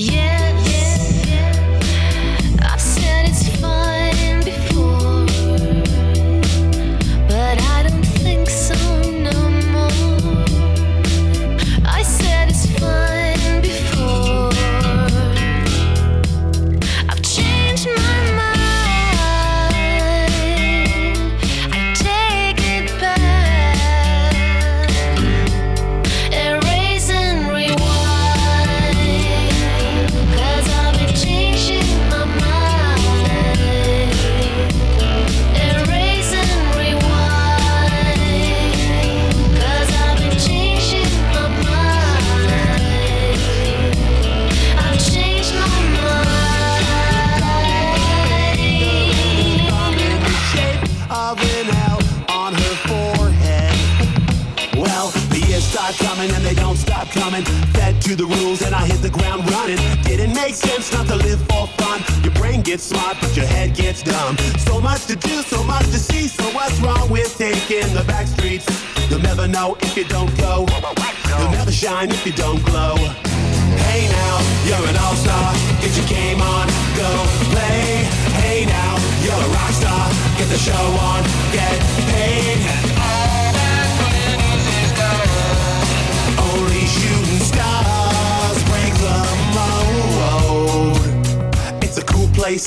Yeah. know if you don't go. You'll never shine if you don't glow. Hey now, you're an all-star. Get your game on, go play. Hey now, you're a rock star. Get the show on, get paid. All that glitters is gold. Only shooting stars break the mold. It's a cool place